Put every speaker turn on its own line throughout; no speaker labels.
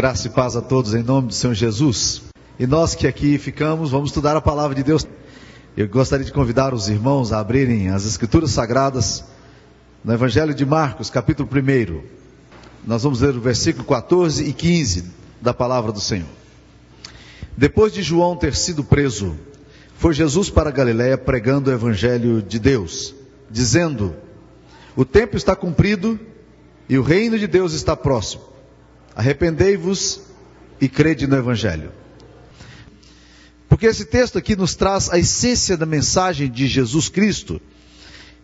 Graça e paz a todos em nome do Senhor Jesus. E nós que aqui ficamos, vamos estudar a palavra de Deus. Eu gostaria de convidar os irmãos a abrirem as Escrituras Sagradas no Evangelho de Marcos, capítulo 1. Nós vamos ler o versículo 14 e 15 da palavra do Senhor. Depois de João ter sido preso, foi Jesus para Galiléia pregando o Evangelho de Deus, dizendo: O tempo está cumprido e o reino de Deus está próximo. Arrependei-vos e crede no Evangelho. Porque esse texto aqui nos traz a essência da mensagem de Jesus Cristo.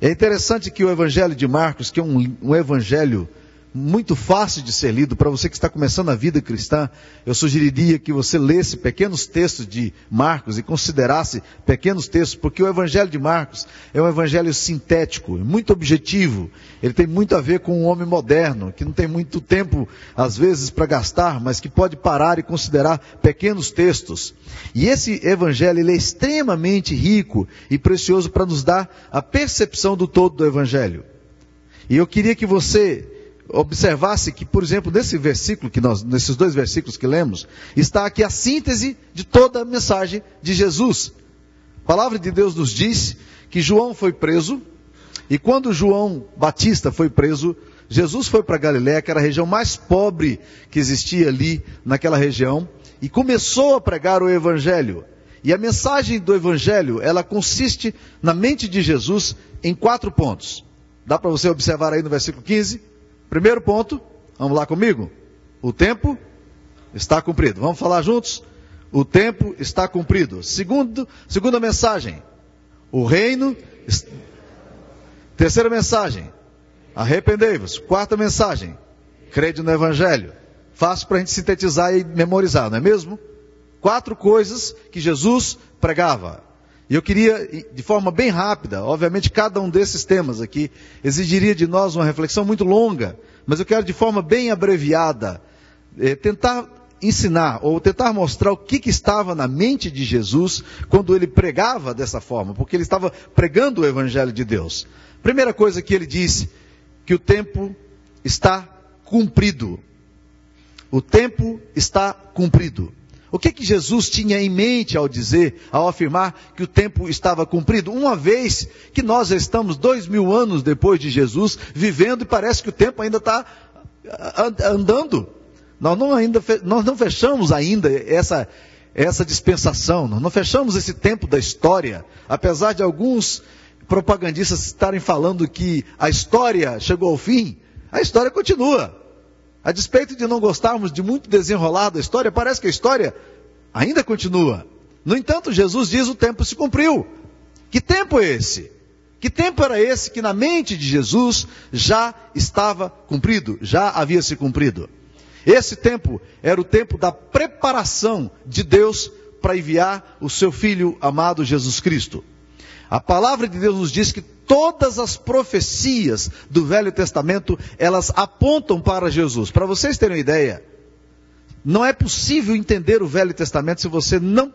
É interessante que o Evangelho de Marcos, que é um, um evangelho muito fácil de ser lido. Para você que está começando a vida cristã, eu sugeriria que você lesse pequenos textos de Marcos e considerasse pequenos textos, porque o Evangelho de Marcos é um evangelho sintético, muito objetivo. Ele tem muito a ver com um homem moderno, que não tem muito tempo, às vezes, para gastar, mas que pode parar e considerar pequenos textos. E esse Evangelho ele é extremamente rico e precioso para nos dar a percepção do todo do Evangelho. E eu queria que você observasse que, por exemplo, nesse versículo que nós, nesses dois versículos que lemos, está aqui a síntese de toda a mensagem de Jesus. A palavra de Deus nos diz que João foi preso, e quando João Batista foi preso, Jesus foi para Galiléia, que era a região mais pobre que existia ali naquela região, e começou a pregar o evangelho. E a mensagem do evangelho, ela consiste na mente de Jesus em quatro pontos. Dá para você observar aí no versículo 15? Primeiro ponto, vamos lá comigo? O tempo está cumprido. Vamos falar juntos? O tempo está cumprido. Segundo, segunda mensagem, o reino. Terceira mensagem, arrependei-vos. Quarta mensagem, crede no Evangelho. Fácil para a gente sintetizar e memorizar, não é mesmo? Quatro coisas que Jesus pregava. E eu queria, de forma bem rápida, obviamente cada um desses temas aqui exigiria de nós uma reflexão muito longa, mas eu quero de forma bem abreviada eh, tentar ensinar ou tentar mostrar o que, que estava na mente de Jesus quando ele pregava dessa forma, porque ele estava pregando o Evangelho de Deus. Primeira coisa que ele disse, que o tempo está cumprido. O tempo está cumprido. O que, que Jesus tinha em mente ao dizer, ao afirmar que o tempo estava cumprido? Uma vez que nós estamos dois mil anos depois de Jesus, vivendo e parece que o tempo ainda está andando. Nós não, ainda, nós não fechamos ainda essa, essa dispensação, nós não fechamos esse tempo da história, apesar de alguns propagandistas estarem falando que a história chegou ao fim, a história continua. A despeito de não gostarmos de muito desenrolar da história, parece que a história ainda continua. No entanto, Jesus diz: o tempo se cumpriu. Que tempo é esse? Que tempo era esse que na mente de Jesus já estava cumprido, já havia se cumprido? Esse tempo era o tempo da preparação de Deus para enviar o seu filho amado Jesus Cristo. A palavra de Deus nos diz que todas as profecias do Velho Testamento, elas apontam para Jesus. Para vocês terem uma ideia, não é possível entender o Velho Testamento se você não,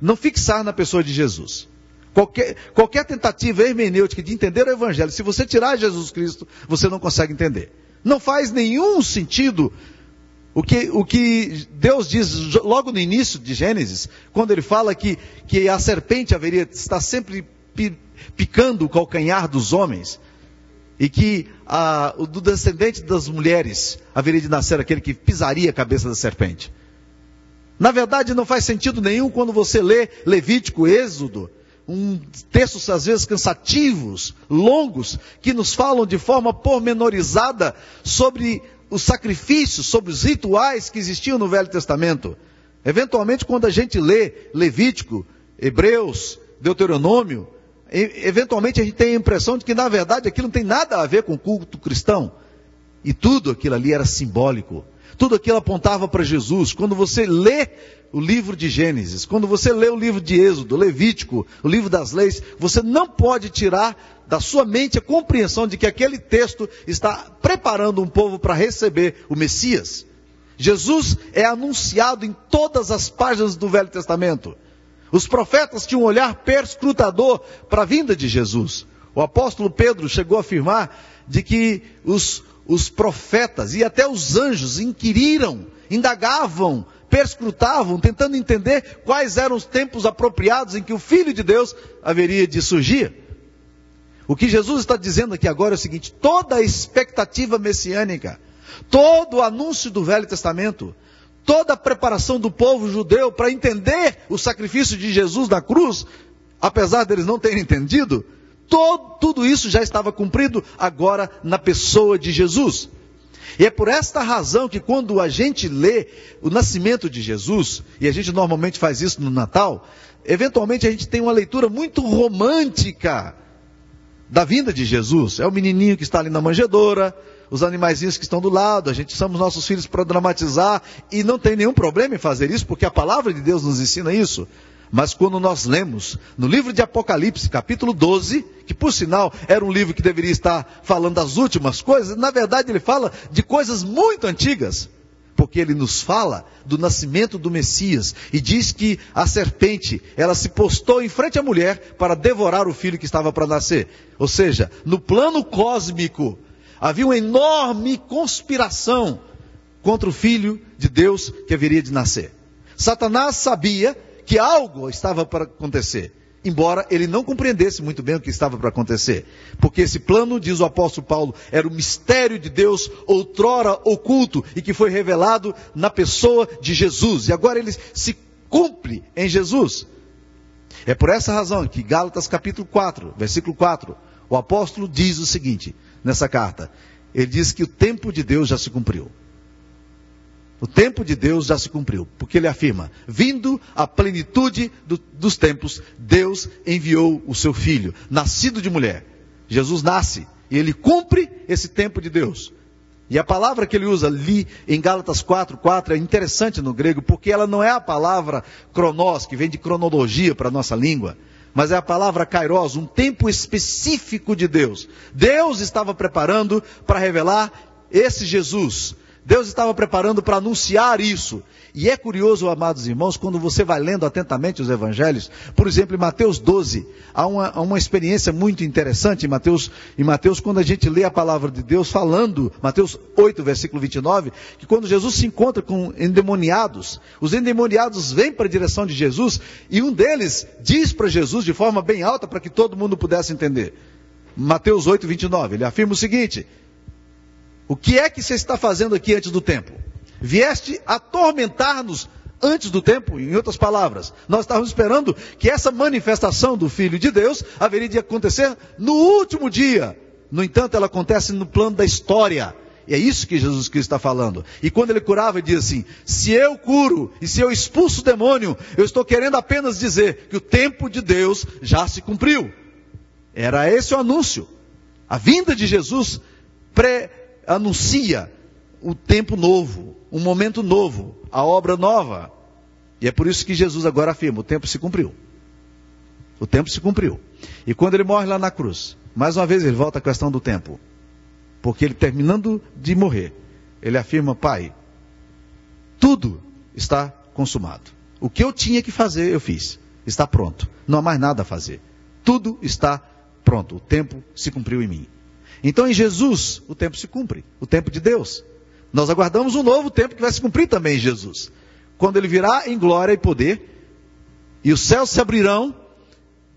não fixar na pessoa de Jesus. Qualquer, qualquer tentativa hermenêutica de entender o Evangelho, se você tirar Jesus Cristo, você não consegue entender. Não faz nenhum sentido o que, o que Deus diz logo no início de Gênesis, quando ele fala que, que a serpente haveria estar sempre picando o calcanhar dos homens, e que o do descendente das mulheres haveria de nascer aquele que pisaria a cabeça da serpente. Na verdade, não faz sentido nenhum quando você lê Levítico, Êxodo, um textos às vezes cansativos, longos, que nos falam de forma pormenorizada sobre os sacrifícios, sobre os rituais que existiam no Velho Testamento. Eventualmente, quando a gente lê Levítico, Hebreus, Deuteronômio, eventualmente a gente tem a impressão de que na verdade aquilo não tem nada a ver com o culto cristão. E tudo aquilo ali era simbólico. Tudo aquilo apontava para Jesus. Quando você lê o livro de Gênesis, quando você lê o livro de Êxodo, Levítico, o livro das leis, você não pode tirar da sua mente a compreensão de que aquele texto está preparando um povo para receber o Messias. Jesus é anunciado em todas as páginas do Velho Testamento. Os profetas tinham um olhar perscrutador para a vinda de Jesus. O apóstolo Pedro chegou a afirmar de que os, os profetas e até os anjos inquiriram, indagavam, perscrutavam, tentando entender quais eram os tempos apropriados em que o Filho de Deus haveria de surgir. O que Jesus está dizendo aqui agora é o seguinte: toda a expectativa messiânica, todo o anúncio do Velho Testamento, toda a preparação do povo judeu para entender o sacrifício de Jesus na cruz, apesar deles não terem entendido, todo, tudo isso já estava cumprido agora na pessoa de Jesus. E é por esta razão que quando a gente lê o nascimento de Jesus, e a gente normalmente faz isso no Natal, eventualmente a gente tem uma leitura muito romântica da vinda de Jesus. É o menininho que está ali na manjedoura, os animaizinhos que estão do lado, a gente chama os nossos filhos para dramatizar, e não tem nenhum problema em fazer isso, porque a palavra de Deus nos ensina isso. Mas quando nós lemos no livro de Apocalipse, capítulo 12, que por sinal era um livro que deveria estar falando das últimas coisas, na verdade ele fala de coisas muito antigas. Porque ele nos fala do nascimento do Messias e diz que a serpente, ela se postou em frente à mulher para devorar o filho que estava para nascer. Ou seja, no plano cósmico, havia uma enorme conspiração contra o filho de Deus que haveria de nascer. Satanás sabia que algo estava para acontecer, embora ele não compreendesse muito bem o que estava para acontecer. Porque esse plano, diz o apóstolo Paulo, era o mistério de Deus outrora oculto e que foi revelado na pessoa de Jesus. E agora ele se cumpre em Jesus. É por essa razão que Gálatas capítulo 4, versículo 4, o apóstolo diz o seguinte nessa carta. Ele diz que o tempo de Deus já se cumpriu. O tempo de Deus já se cumpriu, porque ele afirma: vindo a plenitude do, dos tempos, Deus enviou o seu filho, nascido de mulher. Jesus nasce e ele cumpre esse tempo de Deus. E a palavra que ele usa ali em Gálatas 4, 4 é interessante no grego, porque ela não é a palavra cronos, que vem de cronologia para a nossa língua, mas é a palavra kairos, um tempo específico de Deus. Deus estava preparando para revelar esse Jesus, Deus estava preparando para anunciar isso. E é curioso, amados irmãos, quando você vai lendo atentamente os evangelhos, por exemplo, em Mateus 12, há uma, há uma experiência muito interessante em Mateus, em Mateus, quando a gente lê a palavra de Deus falando, Mateus 8, versículo 29, que quando Jesus se encontra com endemoniados, os endemoniados vêm para a direção de Jesus e um deles diz para Jesus de forma bem alta para que todo mundo pudesse entender. Mateus 8, 29, ele afirma o seguinte: o que é que você está fazendo aqui antes do tempo? Vieste atormentar-nos antes do tempo, em outras palavras. Nós estávamos esperando que essa manifestação do Filho de Deus haveria de acontecer no último dia. No entanto, ela acontece no plano da história. E é isso que Jesus Cristo está falando. E quando ele curava, ele diz assim: se eu curo e se eu expulso o demônio, eu estou querendo apenas dizer que o tempo de Deus já se cumpriu. Era esse o anúncio. A vinda de Jesus pré anuncia o tempo novo, um momento novo, a obra nova. E é por isso que Jesus agora afirma: o tempo se cumpriu. O tempo se cumpriu. E quando ele morre lá na cruz, mais uma vez ele volta à questão do tempo. Porque ele terminando de morrer, ele afirma: Pai, tudo está consumado. O que eu tinha que fazer, eu fiz. Está pronto. Não há mais nada a fazer. Tudo está pronto. O tempo se cumpriu em mim. Então em Jesus o tempo se cumpre, o tempo de Deus. Nós aguardamos um novo tempo que vai se cumprir também em Jesus. Quando ele virá em glória e poder, e os céus se abrirão,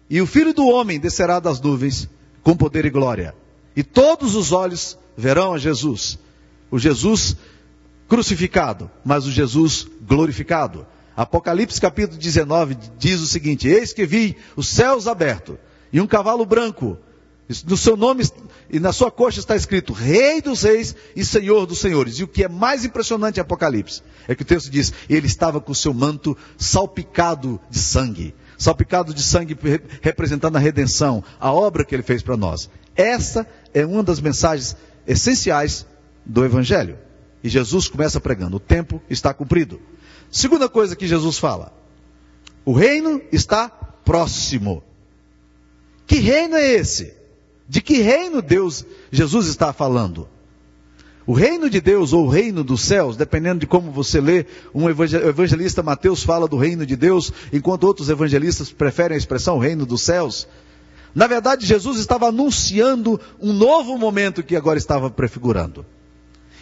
e o filho do homem descerá das nuvens com poder e glória. E todos os olhos verão a Jesus. O Jesus crucificado, mas o Jesus glorificado. Apocalipse capítulo 19 diz o seguinte: Eis que vi os céus abertos e um cavalo branco no seu nome e na sua coxa está escrito Rei dos Reis e Senhor dos Senhores. E o que é mais impressionante em Apocalipse é que o texto diz: ele estava com o seu manto salpicado de sangue. Salpicado de sangue representando a redenção, a obra que ele fez para nós. Essa é uma das mensagens essenciais do Evangelho. E Jesus começa pregando: o tempo está cumprido. Segunda coisa que Jesus fala: o reino está próximo. Que reino é esse? De que reino Deus, Jesus está falando? O reino de Deus ou o reino dos céus, dependendo de como você lê, um evangelista Mateus fala do reino de Deus, enquanto outros evangelistas preferem a expressão reino dos céus. Na verdade, Jesus estava anunciando um novo momento que agora estava prefigurando.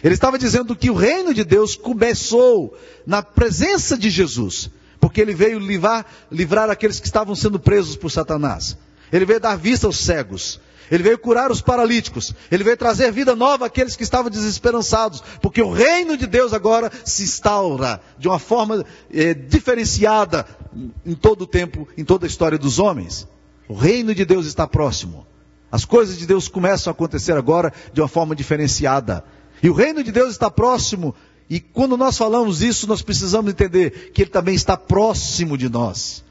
Ele estava dizendo que o reino de Deus começou na presença de Jesus, porque ele veio livrar, livrar aqueles que estavam sendo presos por Satanás. Ele veio dar vista aos cegos. Ele veio curar os paralíticos. Ele veio trazer vida nova àqueles que estavam desesperançados. Porque o reino de Deus agora se instaura de uma forma é, diferenciada em todo o tempo, em toda a história dos homens. O reino de Deus está próximo. As coisas de Deus começam a acontecer agora de uma forma diferenciada. E o reino de Deus está próximo. E quando nós falamos isso, nós precisamos entender que Ele também está próximo de nós.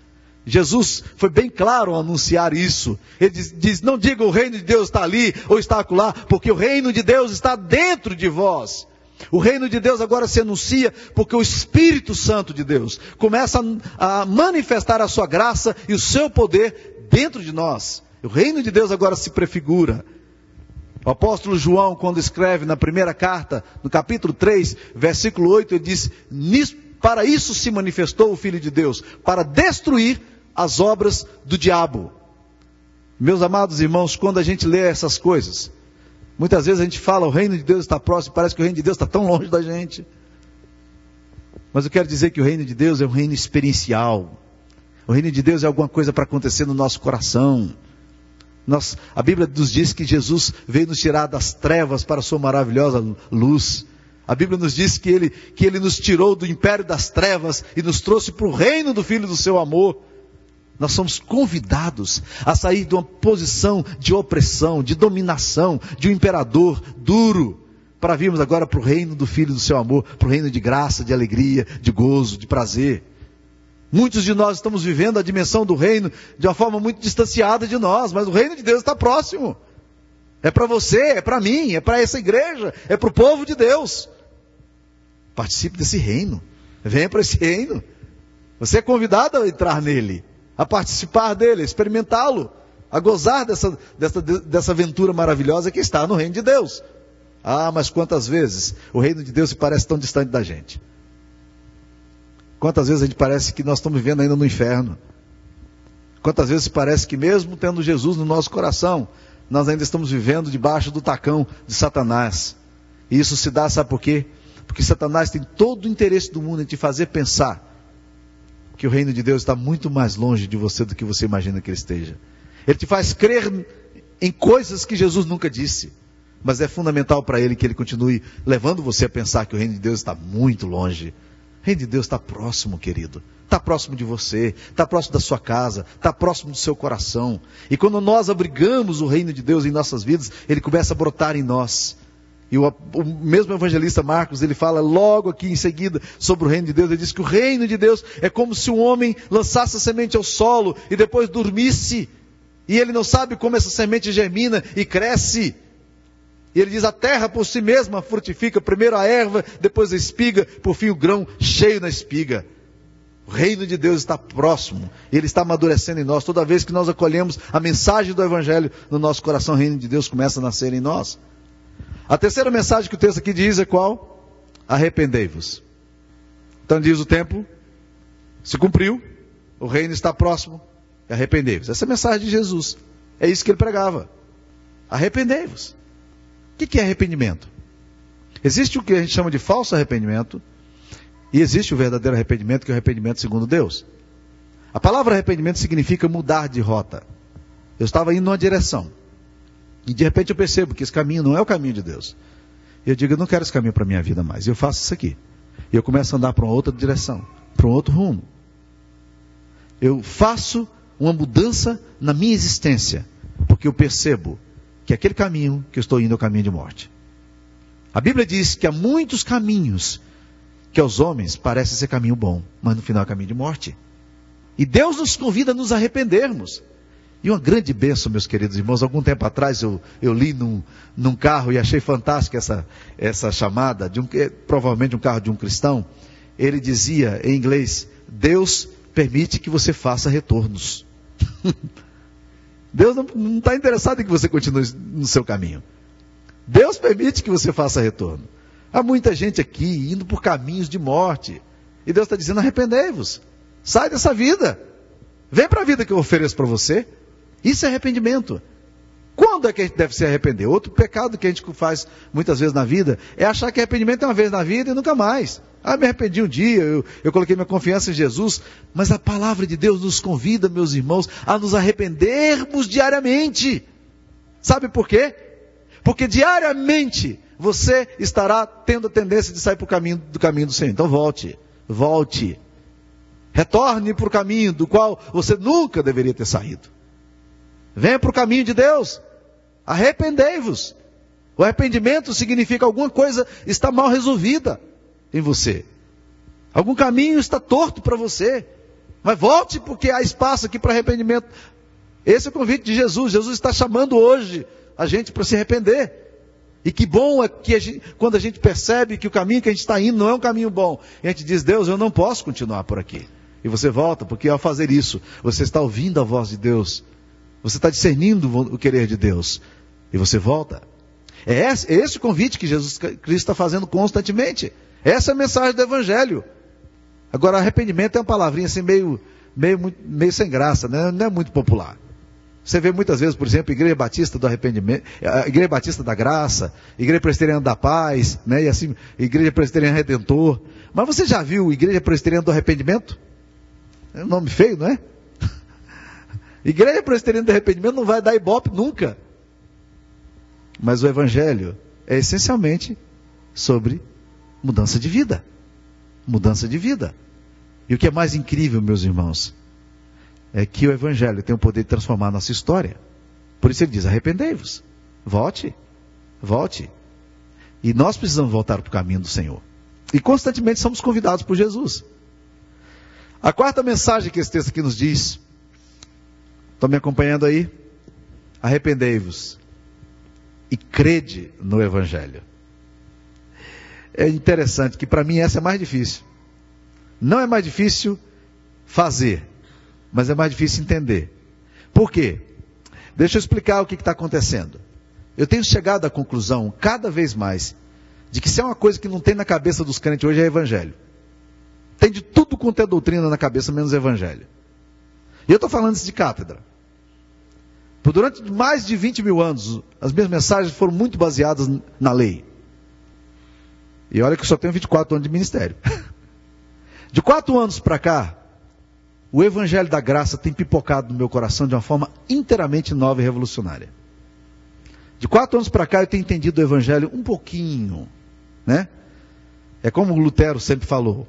Jesus foi bem claro ao anunciar isso. Ele diz, diz, não diga o reino de Deus está ali ou está acolá, porque o reino de Deus está dentro de vós. O reino de Deus agora se anuncia porque o Espírito Santo de Deus começa a, manifestar a sua graça e o seu poder dentro de nós. O reino de Deus agora se prefigura. O apóstolo João, quando escreve na primeira carta, no capítulo 3, versículo 8, ele diz: Para isso se manifestou o Filho de Deus, para destruir as obras do diabo. Meus amados irmãos, quando a gente lê essas coisas, muitas vezes a gente fala: o reino de Deus está próximo, parece que o reino de Deus está tão longe da gente. Mas eu quero dizer que o reino de Deus é um reino experiencial. O reino de Deus é alguma coisa para acontecer no nosso coração. Nós, a Bíblia nos diz que Jesus veio nos tirar das trevas para a sua maravilhosa luz. A Bíblia nos diz que ele, que ele nos tirou do império das trevas e nos trouxe para o reino do Filho do seu amor. Nós somos convidados a sair de uma posição de opressão, de dominação, de um imperador duro, para virmos agora para o reino do Filho do seu amor, para o reino de graça, de alegria, de gozo, de prazer. Muitos de nós estamos vivendo a dimensão do reino de uma forma muito distanciada de nós, mas o reino de Deus está próximo. É para você, é para mim, é para essa igreja, é para o povo de Deus. Participe desse reino. Venha para esse reino. Você é convidado a entrar nele, a participar dele, a experimentá-lo, a gozar dessa, dessa, dessa aventura maravilhosa que está no reino de Deus. Ah, mas quantas vezes o reino de Deus se parece tão distante da gente? Quantas vezes a gente parece que nós estamos vivendo ainda no inferno? Quantas vezes parece que mesmo tendo Jesus no nosso coração, nós ainda estamos vivendo debaixo do tacão de Satanás. E isso se dá, sabe por quê? Porque Satanás tem todo o interesse do mundo em te fazer pensar que o reino de Deus está muito mais longe de você do que você imagina que ele esteja. Ele te faz crer em coisas que Jesus nunca disse. Mas é fundamental para ele que ele continue levando você a pensar que o reino de Deus está muito longe reino de Deus está próximo, querido. Está próximo de você, está próximo da sua casa, está próximo do seu coração. E quando nós abrigamos o reino de Deus em nossas vidas, ele começa a brotar em nós. E o, o, mesmo evangelista Marcos, ele fala logo aqui em seguida sobre o reino de Deus. Ele diz que o reino de Deus é como se um homem lançasse a semente ao solo e depois dormisse. E ele não sabe como essa semente germina e cresce. E ele diz: a terra por si mesma frutifica, primeiro a erva, depois a espiga, por fim o grão cheio na espiga. O reino de Deus está próximo, ele está amadurecendo em nós. Toda vez que nós acolhemos a mensagem do Evangelho no nosso coração, o reino de Deus começa a nascer em nós. A terceira mensagem que o texto aqui diz é qual? Arrependei-vos. Então diz o tempo, se cumpriu, o reino está próximo, arrependei-vos. Essa é a mensagem de Jesus. É isso que ele pregava. Arrependei-vos. O que é arrependimento? Existe o que a gente chama de falso arrependimento e existe o verdadeiro arrependimento, que é o arrependimento segundo Deus. A palavra arrependimento significa mudar de rota. Eu estava indo numa direção e de repente eu percebo que esse caminho não é o caminho de Deus. Eu digo, eu não quero esse caminho para a minha vida mais. Eu faço isso aqui. E eu começo a andar para uma outra direção, para um outro rumo. Eu faço uma mudança na minha existência, porque eu percebo que aquele caminho que eu estou indo é o caminho de morte. A Bíblia diz que há muitos caminhos que aos homens parece ser caminho bom, mas no final é caminho de morte. E Deus nos convida a nos arrependermos. E uma grande bênção, meus queridos irmãos, algum tempo atrás eu, eu li num, num carro e achei fantástica essa, essa chamada, de um, provavelmente um carro de um cristão. Ele dizia em inglês: Deus permite que você faça retornos. Deus não está interessado em que você continue no seu caminho. Deus permite que você faça retorno. Há muita gente aqui indo por caminhos de morte. E Deus está dizendo: arrependei-vos. Sai dessa vida. Vem para a vida que eu ofereço para você. Isso é arrependimento. Quando é que a gente deve se arrepender? Outro pecado que a gente faz muitas vezes na vida é achar que arrependimento é uma vez na vida e nunca mais. Ah, me arrependi um dia, eu, eu coloquei minha confiança em Jesus, mas a palavra de Deus nos convida, meus irmãos, a nos arrependermos diariamente. Sabe por quê? Porque diariamente você estará tendo a tendência de sair para o caminho do caminho do Senhor. Então volte, volte. Retorne para o caminho do qual você nunca deveria ter saído. Venha para o caminho de Deus. Arrependei-vos. O arrependimento significa alguma coisa está mal resolvida em você. Algum caminho está torto para você. Mas volte porque há espaço aqui para arrependimento. Esse é o convite de Jesus. Jesus está chamando hoje a gente para se arrepender. E que bom é que a gente, quando a gente percebe que o caminho que a gente está indo não é um caminho bom. E a gente diz, Deus, eu não posso continuar por aqui. E você volta, porque ao fazer isso, você está ouvindo a voz de Deus. Você está discernindo o querer de Deus. E você volta. É esse, é o convite que Jesus Cristo está fazendo constantemente. Essa é a mensagem do Evangelho. Agora, arrependimento é uma palavrinha assim meio, meio, meio sem graça, né? não é muito popular. Você vê muitas vezes, por exemplo, Igreja Batista do Arrependimento, Igreja Batista da Graça, Igreja Presbiteriana da Paz, né? e assim, Igreja Presbiteriana Redentor. Mas você já viu Igreja Presbiteriana do Arrependimento? É um nome feio, não é? Igreja Presbiteriana do Arrependimento não vai dar ibope nunca. Mas o Evangelho é essencialmente sobre mudança de vida. Mudança de vida. E o que é mais incrível, meus irmãos, é que o Evangelho tem o poder de transformar a nossa história. Por isso ele diz: arrependei-vos, volte, volte. E nós precisamos voltar para o caminho do Senhor. E constantemente somos convidados por Jesus. A quarta mensagem que esse texto aqui nos diz, estão me acompanhando aí? Arrependei-vos e crede no Evangelho. É interessante que para mim essa é mais difícil. Não é mais difícil fazer, mas é mais difícil entender. Por quê? Deixa eu explicar o que está acontecendo. Eu tenho chegado à conclusão, cada vez mais, de que se é uma coisa que não tem na cabeça dos crentes hoje é evangelho. Tem de tudo quanto é doutrina na cabeça, menos evangelho. E eu estou falando isso de cátedra. Durante mais de 20 mil anos, as minhas mensagens foram muito baseadas na lei. E olha que eu só tenho 24 anos de ministério. De quatro anos para cá, o Evangelho da Graça tem pipocado no meu coração de uma forma inteiramente nova e revolucionária. De quatro anos para cá eu tenho entendido o Evangelho um pouquinho, né? É como o Lutero sempre falou.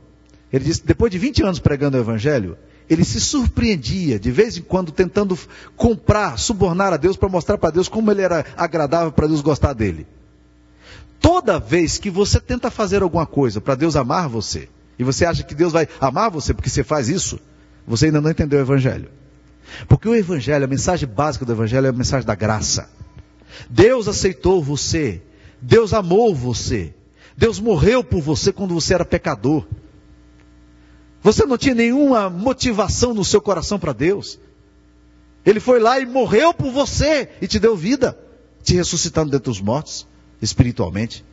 Ele disse, depois de 20 anos pregando o Evangelho, ele se surpreendia, de vez em quando, tentando comprar, subornar a Deus para mostrar para Deus como ele era agradável para Deus gostar dele. Toda vez que você tenta fazer alguma coisa para Deus amar você, e você acha que Deus vai amar você porque você faz isso, você ainda não entendeu o Evangelho. Porque o Evangelho, a mensagem básica do Evangelho é a mensagem da graça. Deus aceitou você, Deus amou você, Deus morreu por você quando você era pecador. Você não tinha nenhuma motivação no seu coração para Deus. Ele foi lá e morreu por você e te deu vida, te ressuscitando dentre os mortos espiritualmente.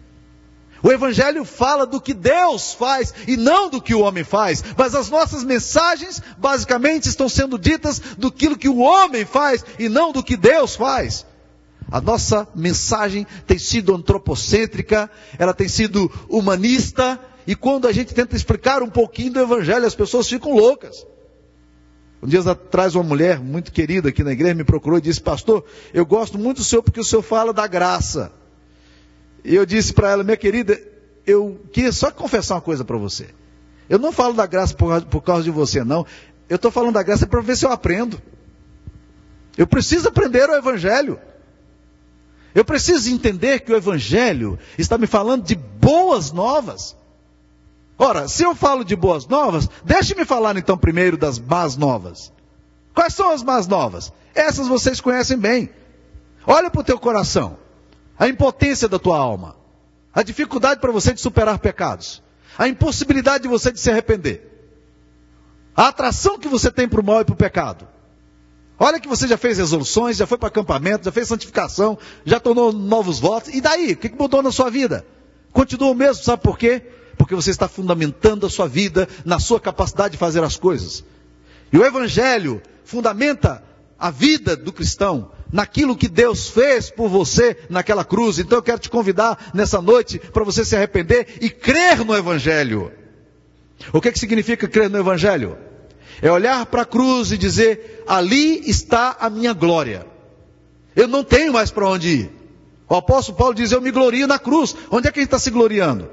O Evangelho fala do que Deus faz e não do que o homem faz. Mas as nossas mensagens, basicamente, estão sendo ditas do que o homem faz e não do que Deus faz. A nossa mensagem tem sido antropocêntrica, ela tem sido humanista, e quando a gente tenta explicar um pouquinho do Evangelho, as pessoas ficam loucas. Um dia atrás, uma mulher muito querida aqui na igreja me procurou e disse: Pastor, eu gosto muito do senhor porque o senhor fala da graça. E eu disse para ela, minha querida, eu queria só confessar uma coisa para você. Eu não falo da graça por, por causa de você, não. Eu estou falando da graça para ver se eu aprendo. Eu preciso aprender o Evangelho. Eu preciso entender que o Evangelho está me falando de boas novas. Ora, se eu falo de boas novas, deixe-me falar então primeiro das más novas. Quais são as más novas? Essas vocês conhecem bem. Olha para o teu coração a impotência da tua alma, a dificuldade para você de superar pecados, a impossibilidade de você de se arrepender, a atração que você tem para o mal e para o pecado. Olha que você já fez resoluções, já foi para acampamento, já fez santificação, já tornou novos votos, e daí? O que mudou na sua vida? Continua o mesmo, sabe por quê? Porque você está fundamentando a sua vida na sua capacidade de fazer as coisas. E o Evangelho fundamenta a vida do cristão naquilo que Deus fez por você naquela cruz. Então eu quero te convidar nessa noite para você se arrepender e crer no Evangelho. O que, que significa crer no Evangelho? É olhar para a cruz e dizer: ali está a minha glória. Eu não tenho mais para onde ir. O apóstolo Paulo diz: Eu me glorio na cruz. Onde é que ele está se gloriando?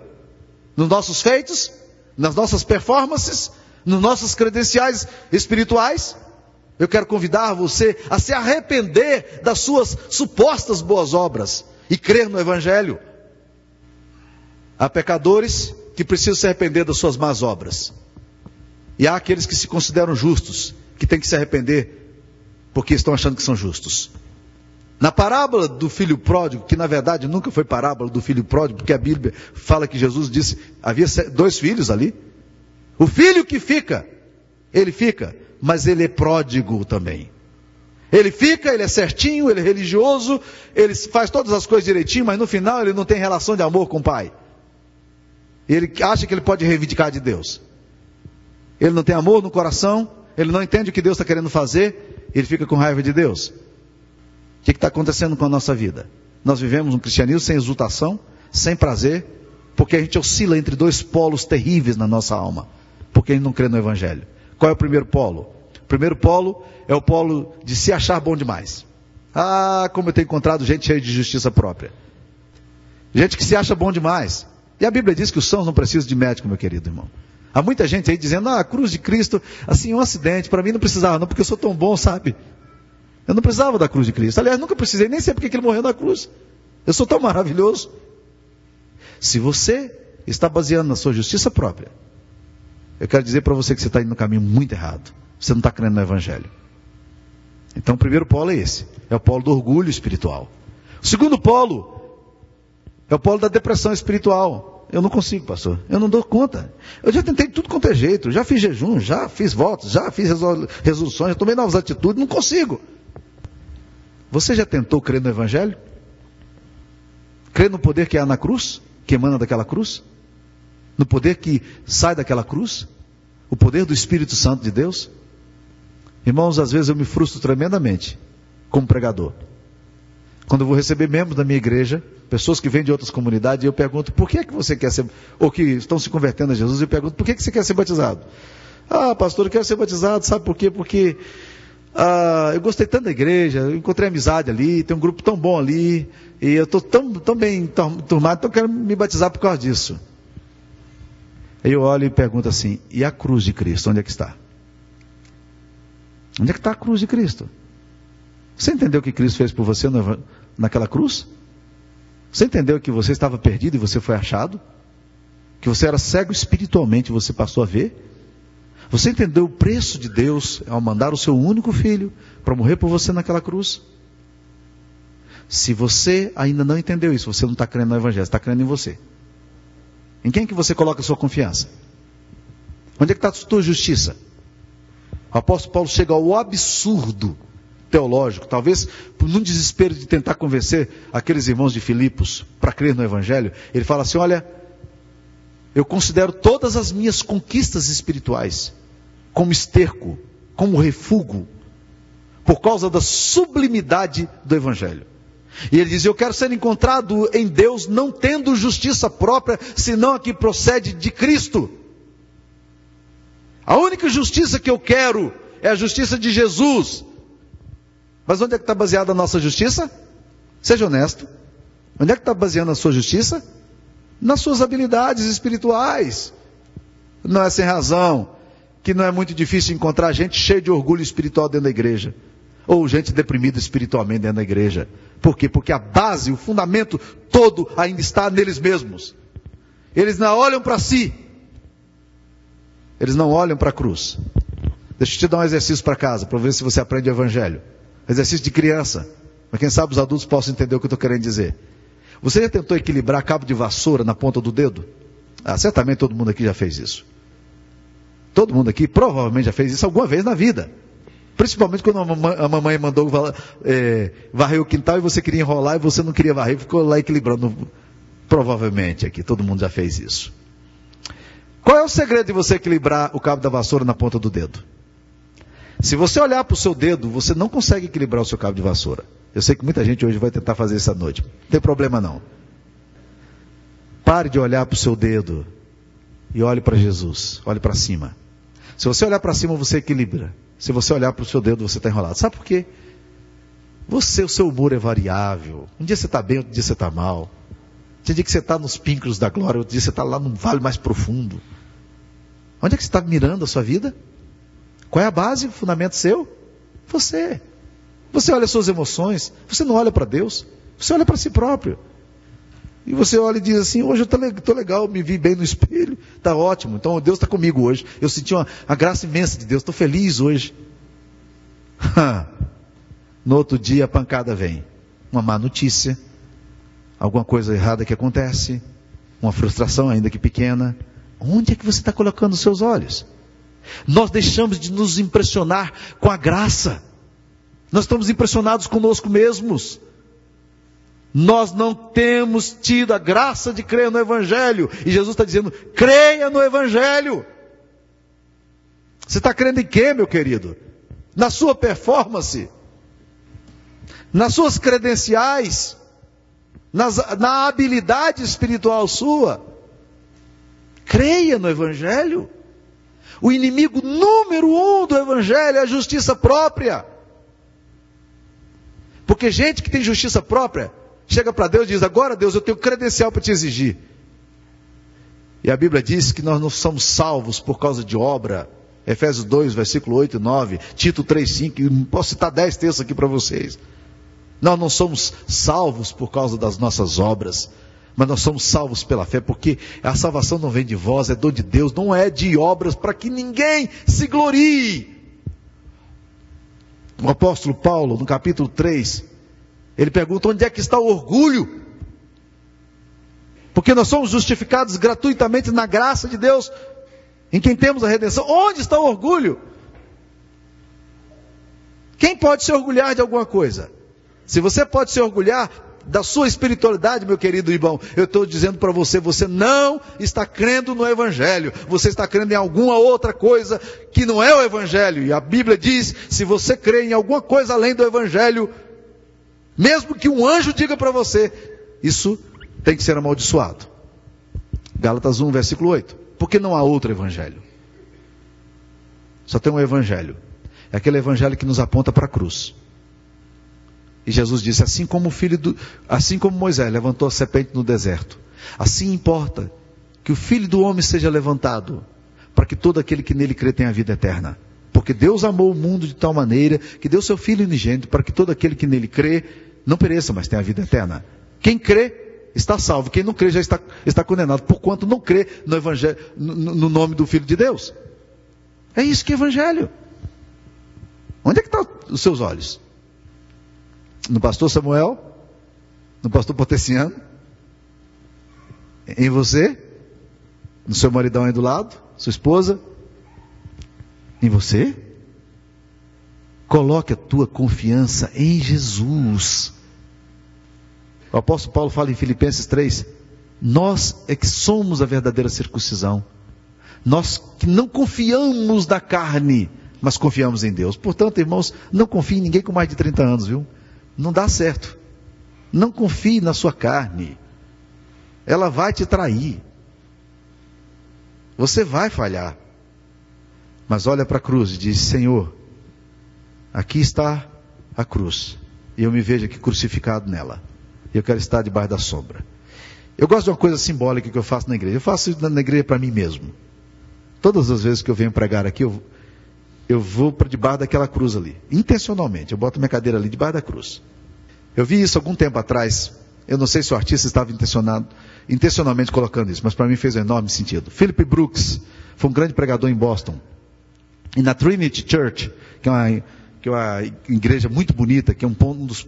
Nos nossos feitos? Nas nossas performances? Nos nossos credenciais espirituais? Eu quero convidar você a se arrepender das suas supostas boas obras e crer no Evangelho. Há pecadores que precisam se arrepender das suas más obras. E há aqueles que se consideram justos, que têm que se arrepender porque estão achando que são justos. Na parábola do filho pródigo, que na verdade nunca foi parábola do filho pródigo, porque a Bíblia fala que Jesus disse, havia dois filhos ali. O filho que fica, ele fica, mas ele é pródigo também. Ele fica, ele é certinho, ele é religioso, ele faz todas as coisas direitinho, mas no final ele não tem relação de amor com o pai. Ele acha que ele pode reivindicar de Deus. Ele não tem amor no coração, ele não entende o que Deus está querendo fazer, ele fica com raiva de Deus. O que está acontecendo com a nossa vida? Nós vivemos um cristianismo sem exultação, sem prazer, porque a gente oscila entre dois polos terríveis na nossa alma, porque a gente não crê no Evangelho. Qual é o primeiro polo? O primeiro polo é o polo de se achar bom demais. Ah, como eu tenho encontrado gente cheia de justiça própria. Gente que se acha bom demais. E a Bíblia diz que os sãos não precisam de médico, meu querido irmão. Há muita gente aí dizendo, ah, a cruz de Cristo, assim, um acidente, para mim não precisava, não, porque eu sou tão bom, sabe? Eu não precisava da cruz de Cristo. Aliás, nunca precisei, nem sei porque ele morreu na cruz. Eu sou tão maravilhoso. Se você está baseando na sua justiça própria, eu quero dizer para você que você está indo no caminho muito errado. Você não está crendo no Evangelho. Então, o primeiro polo é esse: é o polo do orgulho espiritual. O segundo polo é o polo da depressão espiritual. Eu não consigo, pastor. Eu não dou conta. Eu já tentei tudo quanto é jeito. Já fiz jejum, já fiz votos, já fiz resoluções, já tomei novas atitudes. Não consigo. Você já tentou crer no Evangelho? Crer no poder que há na cruz? Que emana daquela cruz? No poder que sai daquela cruz? o poder do Espírito Santo de Deus? Irmãos, às vezes eu me frustro tremendamente como pregador. Quando eu vou receber membros da minha igreja, pessoas que vêm de outras comunidades, eu pergunto, por que é que você quer ser, ou que estão se convertendo a Jesus, eu pergunto, por que, é que você quer ser batizado? Ah, pastor, eu quero ser batizado, sabe por quê? Porque ah, eu gostei tanto da igreja, eu encontrei amizade ali, tem um grupo tão bom ali, e eu estou tão, tão bem turmado, então eu quero me batizar por causa disso. Aí eu olho e pergunto assim: e a cruz de Cristo, onde é que está? Onde é que está a cruz de Cristo? Você entendeu o que Cristo fez por você naquela cruz? Você entendeu que você estava perdido e você foi achado? Que você era cego espiritualmente e você passou a ver? Você entendeu o preço de Deus ao mandar o seu único filho para morrer por você naquela cruz? Se você ainda não entendeu isso, você não está crendo no Evangelho, está crendo em você. Em quem que você coloca a sua confiança? Onde é que está a sua justiça? O apóstolo Paulo chega ao absurdo teológico, talvez num desespero de tentar convencer aqueles irmãos de Filipos para crer no Evangelho. Ele fala assim: Olha, eu considero todas as minhas conquistas espirituais como esterco, como refúgio, por causa da sublimidade do Evangelho. E ele diz: Eu quero ser encontrado em Deus, não tendo justiça própria, senão a que procede de Cristo. A única justiça que eu quero é a justiça de Jesus. Mas onde é que está baseada a nossa justiça? Seja honesto. Onde é que está baseando a sua justiça? Nas suas habilidades espirituais. Não é sem razão que não é muito difícil encontrar gente cheia de orgulho espiritual dentro da igreja. Ou gente deprimida espiritualmente dentro da igreja. Por quê? Porque a base, o fundamento todo ainda está neles mesmos. Eles não olham para si. Eles não olham para a cruz. Deixa eu te dar um exercício para casa, para ver se você aprende o evangelho. Exercício de criança. Mas quem sabe os adultos possam entender o que eu estou querendo dizer. Você já tentou equilibrar cabo de vassoura na ponta do dedo? Ah, certamente todo mundo aqui já fez isso. Todo mundo aqui provavelmente já fez isso alguma vez na vida. Principalmente quando a mamãe, a mamãe mandou é, varrer o quintal e você queria enrolar e você não queria varrer, ficou lá equilibrando. Provavelmente aqui, todo mundo já fez isso. Qual é o segredo de você equilibrar o cabo da vassoura na ponta do dedo? Se você olhar para o seu dedo, você não consegue equilibrar o seu cabo de vassoura. Eu sei que muita gente hoje vai tentar fazer isso à noite. Não tem problema não. Pare de olhar para o seu dedo e olhe para Jesus. Olhe para cima. Se você olhar para cima, você equilibra. Se você olhar para o seu dedo, você está enrolado. Sabe por quê? Você, o seu humor é variável. Um dia você está bem, outro dia você está mal. Tem dia que você está nos píncaros da glória, outro dia você está lá num vale mais profundo. Onde é que você está mirando a sua vida? Qual é a base, o fundamento seu? Você. Você olha as suas emoções, você não olha para Deus, você olha para si próprio. E você olha e diz assim: hoje eu estou legal, me vi bem no espelho, está ótimo. Então Deus está comigo hoje. Eu senti uma, graça imensa de Deus, estou feliz hoje. no outro dia a pancada vem. Uma má notícia, alguma coisa errada que acontece, uma frustração ainda que pequena. Onde é que você está colocando os seus olhos? Nós deixamos de nos impressionar com a graça. Nós estamos impressionados conosco mesmos. Nós não temos tido a graça de crer no Evangelho. E Jesus está dizendo: creia no Evangelho. Você está crendo em quê, meu querido? Na sua performance? Nas suas credenciais? Nas, na habilidade espiritual sua? Creia no Evangelho. O inimigo número um do Evangelho é a justiça própria. Porque gente que tem justiça própria, chega para Deus e diz: Agora, Deus, eu tenho credencial para te exigir. E a Bíblia diz que nós não somos salvos por causa de obra. Efésios 2, versículo 8 e 9, Tito 3, 5, posso citar 10 textos aqui para vocês. Nós não somos salvos por causa das nossas obras, mas nós somos salvos pela fé, porque a salvação não vem de vós, é dom de Deus, não é de obras para que ninguém se glorie. O apóstolo Paulo, no capítulo 3, ele pergunta onde é que está o orgulho? Porque nós somos justificados gratuitamente na graça de Deus, em quem temos a redenção. Onde está o orgulho? Quem pode se orgulhar de alguma coisa? Se você pode se orgulhar, da sua espiritualidade, meu querido irmão, eu estou dizendo para você, você não está crendo no Evangelho, você está crendo em alguma outra coisa que não é o Evangelho. E a Bíblia diz: se você crê em alguma coisa além do Evangelho, mesmo que um anjo diga para você, isso tem que ser amaldiçoado. Gálatas 1, versículo 8. Porque não há outro Evangelho. Só tem um Evangelho. É aquele Evangelho que nos aponta para a cruz. E Jesus disse: assim como o filho do, assim como Moisés levantou a serpente no deserto, assim importa que o filho do homem seja levantado, para que todo aquele que nele crê tenha vida eterna. Porque Deus amou o mundo de tal maneira que deu seu filho unigênito para que todo aquele que nele crê não pereça, mas tenha a vida eterna. Quem crê está salvo, quem não crê já está, está condenado, porquanto não crê no, evangelho, no, no nome do Filho de Deus. É isso que é evangelho. Onde é que estão os seus olhos? no pastor Samuel, no pastor Poteciano, em você, no seu maridão aí do lado, sua esposa, em você. Coloque a tua confiança em Jesus. O apóstolo Paulo fala em Filipenses 3: Nós é que somos a verdadeira circuncisão. Nós que não confiamos na carne, mas confiamos em Deus. Portanto, irmãos, não confie em ninguém com mais de 30 anos, viu? Não dá certo. Não confie na sua carne. Ela vai te trair. Você vai falhar. Mas olha para a cruz e diz: Senhor, aqui está a cruz. E eu me vejo aqui crucificado nela. E eu quero estar debaixo da sombra. Eu gosto de uma coisa simbólica que eu faço na igreja. Eu faço isso na igreja para mim mesmo. Todas as vezes que eu venho pregar aqui, eu, eu vou para debaixo daquela cruz ali. Intencionalmente. Eu boto minha cadeira ali debaixo da cruz. Eu vi isso algum tempo atrás. Eu não sei se o artista estava intencionado, intencionalmente colocando isso, mas para mim fez um enorme sentido. Philip Brooks foi um grande pregador em Boston. E na Trinity Church, que é uma, que é uma igreja muito bonita, que é um, um dos,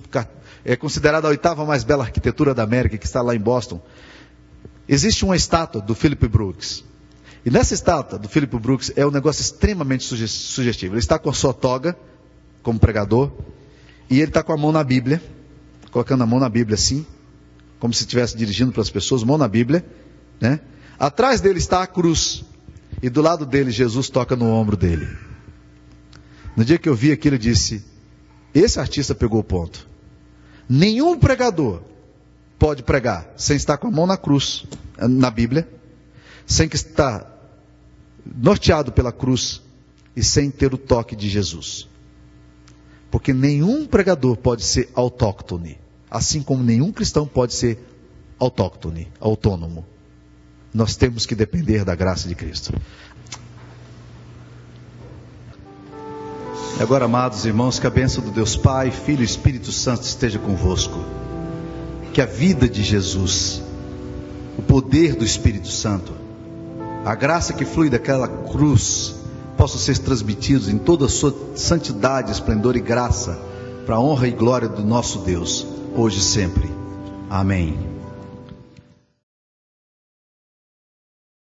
é considerada a oitava mais bela arquitetura da América, que está lá em Boston, existe uma estátua do Philip Brooks. E nessa estátua do Philip Brooks é um negócio extremamente sugestivo. Ele está com a sua toga, como pregador, e ele está com a mão na Bíblia, colocando a mão na Bíblia assim, como se estivesse dirigindo para as pessoas, mão na Bíblia, né? Atrás dele está a cruz, e do lado dele Jesus toca no ombro dele. No dia que eu vi aquilo, eu disse: esse artista pegou o ponto. Nenhum pregador pode pregar sem estar com a mão na cruz, na Bíblia, sem que estar norteado pela cruz e sem ter o toque de Jesus. Porque nenhum pregador pode ser autóctone, assim como nenhum cristão pode ser autóctone, autônomo. Nós temos que depender da graça de Cristo. E agora, amados irmãos, que a bênção do Deus Pai, Filho e Espírito Santo esteja convosco. Que a vida de Jesus, o poder do Espírito Santo, a graça que flui daquela cruz, possam ser transmitidos em toda a sua santidade, esplendor e graça, para a honra e glória do nosso Deus, hoje e sempre. Amém.